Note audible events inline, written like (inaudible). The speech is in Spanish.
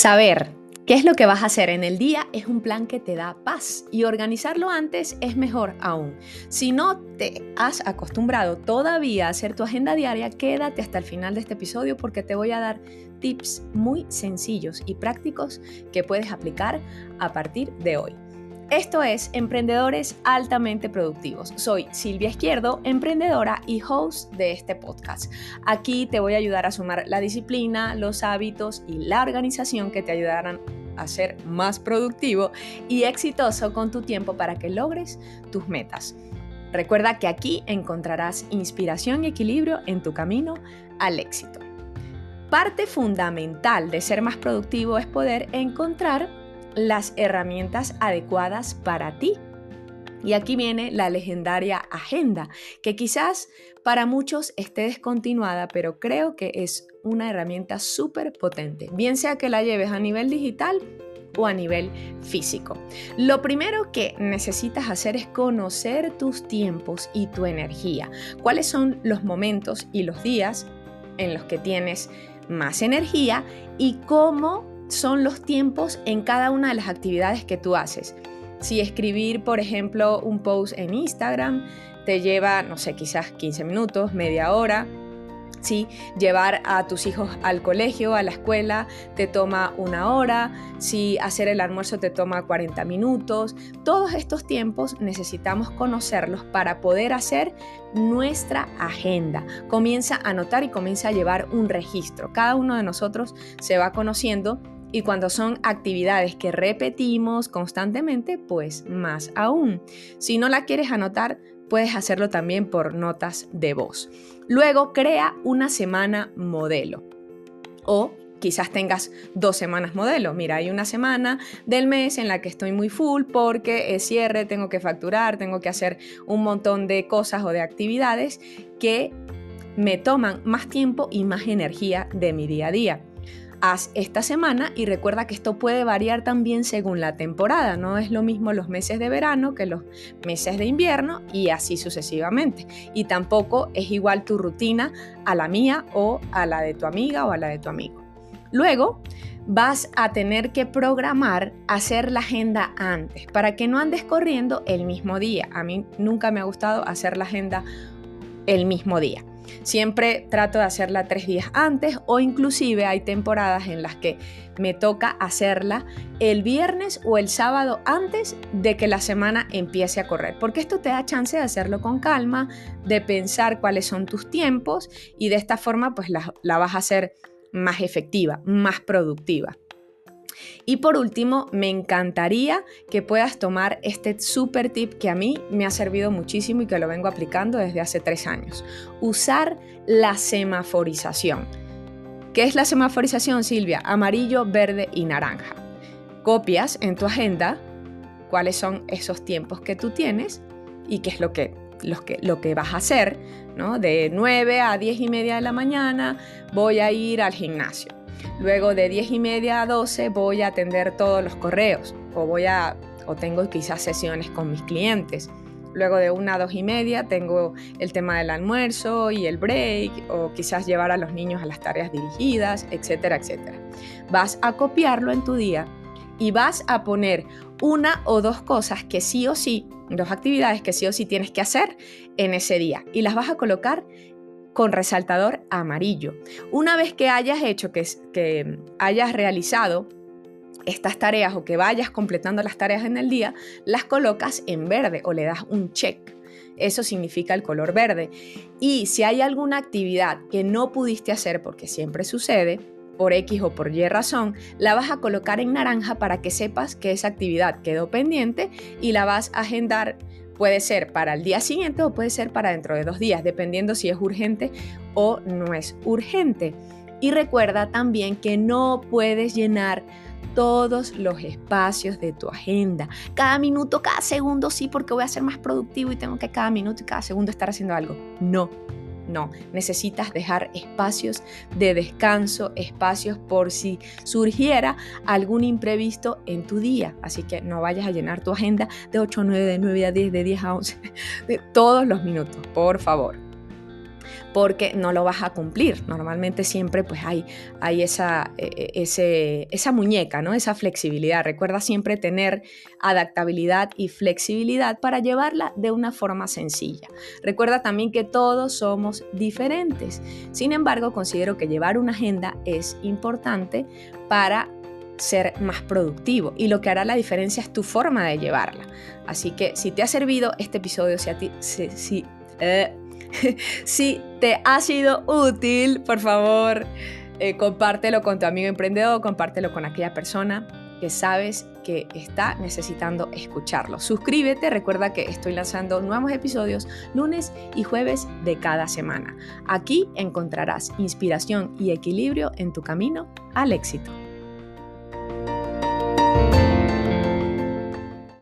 Saber qué es lo que vas a hacer en el día es un plan que te da paz y organizarlo antes es mejor aún. Si no te has acostumbrado todavía a hacer tu agenda diaria, quédate hasta el final de este episodio porque te voy a dar tips muy sencillos y prácticos que puedes aplicar a partir de hoy. Esto es Emprendedores Altamente Productivos. Soy Silvia Izquierdo, emprendedora y host de este podcast. Aquí te voy a ayudar a sumar la disciplina, los hábitos y la organización que te ayudarán a ser más productivo y exitoso con tu tiempo para que logres tus metas. Recuerda que aquí encontrarás inspiración y equilibrio en tu camino al éxito. Parte fundamental de ser más productivo es poder encontrar las herramientas adecuadas para ti. Y aquí viene la legendaria agenda, que quizás para muchos esté descontinuada, pero creo que es una herramienta súper potente, bien sea que la lleves a nivel digital o a nivel físico. Lo primero que necesitas hacer es conocer tus tiempos y tu energía. ¿Cuáles son los momentos y los días en los que tienes más energía y cómo son los tiempos en cada una de las actividades que tú haces. Si escribir, por ejemplo, un post en Instagram te lleva, no sé, quizás 15 minutos, media hora, si llevar a tus hijos al colegio, a la escuela, te toma una hora. Si hacer el almuerzo te toma 40 minutos. Todos estos tiempos necesitamos conocerlos para poder hacer nuestra agenda. Comienza a anotar y comienza a llevar un registro. Cada uno de nosotros se va conociendo y cuando son actividades que repetimos constantemente, pues más aún. Si no la quieres anotar, puedes hacerlo también por notas de voz. Luego, crea una semana modelo. O quizás tengas dos semanas modelo. Mira, hay una semana del mes en la que estoy muy full porque es cierre, tengo que facturar, tengo que hacer un montón de cosas o de actividades que me toman más tiempo y más energía de mi día a día haz esta semana y recuerda que esto puede variar también según la temporada. No es lo mismo los meses de verano que los meses de invierno y así sucesivamente. Y tampoco es igual tu rutina a la mía o a la de tu amiga o a la de tu amigo. Luego, vas a tener que programar hacer la agenda antes para que no andes corriendo el mismo día. A mí nunca me ha gustado hacer la agenda el mismo día. Siempre trato de hacerla tres días antes o inclusive hay temporadas en las que me toca hacerla el viernes o el sábado antes de que la semana empiece a correr, porque esto te da chance de hacerlo con calma, de pensar cuáles son tus tiempos y de esta forma pues la, la vas a hacer más efectiva, más productiva. Y por último, me encantaría que puedas tomar este super tip que a mí me ha servido muchísimo y que lo vengo aplicando desde hace tres años. Usar la semaforización. ¿Qué es la semaforización, Silvia? Amarillo, verde y naranja. Copias en tu agenda cuáles son esos tiempos que tú tienes y qué es lo que, que, lo que vas a hacer. ¿no? De 9 a 10 y media de la mañana voy a ir al gimnasio Luego de 10 y media a 12 voy a atender todos los correos o voy a o tengo quizás sesiones con mis clientes. Luego de una a dos y media tengo el tema del almuerzo y el break o quizás llevar a los niños a las tareas dirigidas, etcétera, etcétera. Vas a copiarlo en tu día y vas a poner una o dos cosas que sí o sí, dos actividades que sí o sí tienes que hacer en ese día y las vas a colocar con resaltador amarillo. Una vez que hayas hecho, que, hayas realizado estas tareas o que vayas completando las tareas en el día, las colocas en verde o le das un check. Eso significa el color verde. Y si hay alguna actividad que no pudiste hacer, porque siempre sucede, por X o por Y razón, la vas a colocar en naranja para que sepas que esa actividad quedó pendiente y la vas a agendar Puede ser para el día siguiente o puede ser para dentro de dos días, dependiendo si es urgente o no es urgente. Y recuerda también que no puedes llenar todos los espacios de tu agenda. Cada minuto, cada segundo, sí, porque voy a ser más productivo y tengo que cada minuto y cada segundo estar haciendo algo. No, no, necesitas dejar espacios de descanso, espacios por si surgiera algún imprevisto en tu día. Así que no vayas a llenar tu agenda de 8 a 9, de 9 a 10, de 10 a 11, de todos los minutos, por favor. Porque no lo vas a cumplir. Normalmente siempre pues hay, hay esa, e, e, ese, esa muñeca, ¿no? esa flexibilidad. Recuerda siempre tener adaptabilidad y flexibilidad para llevarla de una forma sencilla. Recuerda también que todos somos diferentes. Sin embargo, considero que llevar una agenda es importante para ser más productivo y lo que hará la diferencia es tu forma de llevarla. Así que si te ha servido este episodio, si, a ti, eh, (laughs) si, te ha sido útil, por favor, eh, compártelo con tu amigo emprendedor, compártelo con aquella persona que sabes que está necesitando escucharlo. Suscríbete, recuerda que estoy lanzando nuevos episodios lunes y jueves de cada semana. Aquí encontrarás inspiración y equilibrio en tu camino al éxito.